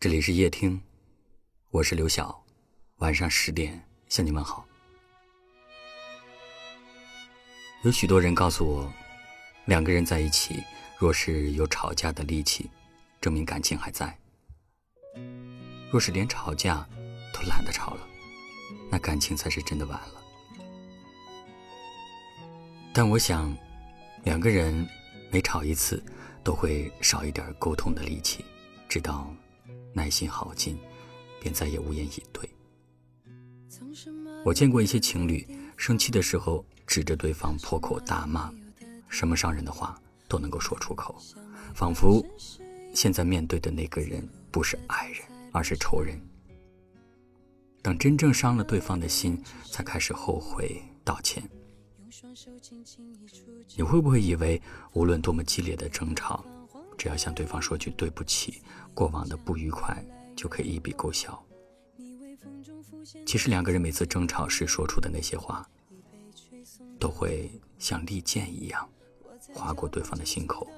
这里是夜听，我是刘晓，晚上十点向你们好。有许多人告诉我，两个人在一起，若是有吵架的力气，证明感情还在；若是连吵架都懒得吵了，那感情才是真的完了。但我想，两个人每吵一次，都会少一点沟通的力气，直到。耐心耗尽，便再也无言以对。我见过一些情侣生气的时候指着对方破口大骂，什么伤人的话都能够说出口，仿佛现在面对的那个人不是爱人，而是仇人。等真正伤了对方的心，才开始后悔道歉。你会不会以为无论多么激烈的争吵？只要向对方说句对不起，过往的不愉快就可以一笔勾销。其实两个人每次争吵时说出的那些话，都会像利剑一样划过对方的心口。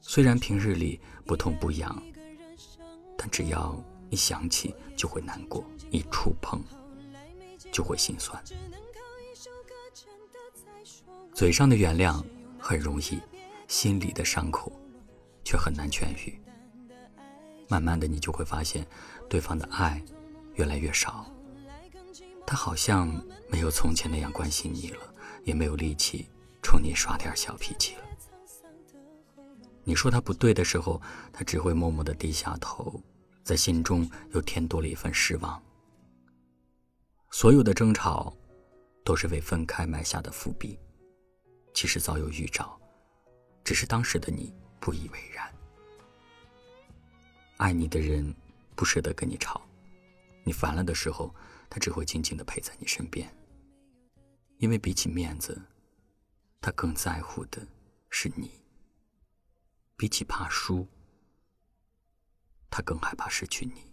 虽然平日里不痛不痒，但只要一想起就会难过，一触碰就会心酸。嘴上的原谅很容易，心里的伤口。却很难痊愈。慢慢的，你就会发现，对方的爱越来越少。他好像没有从前那样关心你了，也没有力气冲你耍点小脾气了。你说他不对的时候，他只会默默的低下头，在心中又添多了一份失望。所有的争吵，都是为分开埋下的伏笔，其实早有预兆，只是当时的你。不以为然。爱你的人不舍得跟你吵，你烦了的时候，他只会静静的陪在你身边。因为比起面子，他更在乎的是你。比起怕输，他更害怕失去你。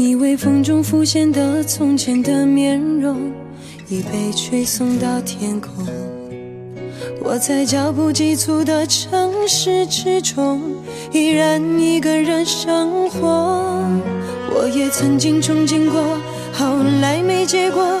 你微风中浮现的从前的面容，已被吹送到天空。我在脚步急促的城市之中，依然一个人生活。我也曾经憧憬过，后来没结果，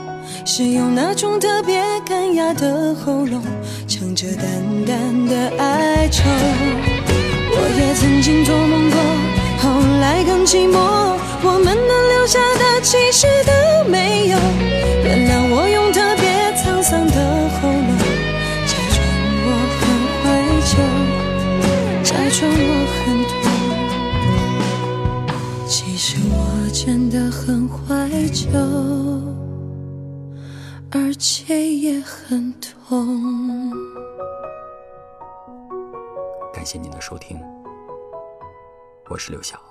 是用那种特别干哑的喉咙，唱着淡淡的哀愁。我也曾经做梦过，后来更寂寞，我们能留下的其实都没有。原谅我用特别沧桑的喉咙，假装我很怀旧，假装我很痛。其实我真的很怀旧，而且也很痛。感谢您的收听，我是刘晓。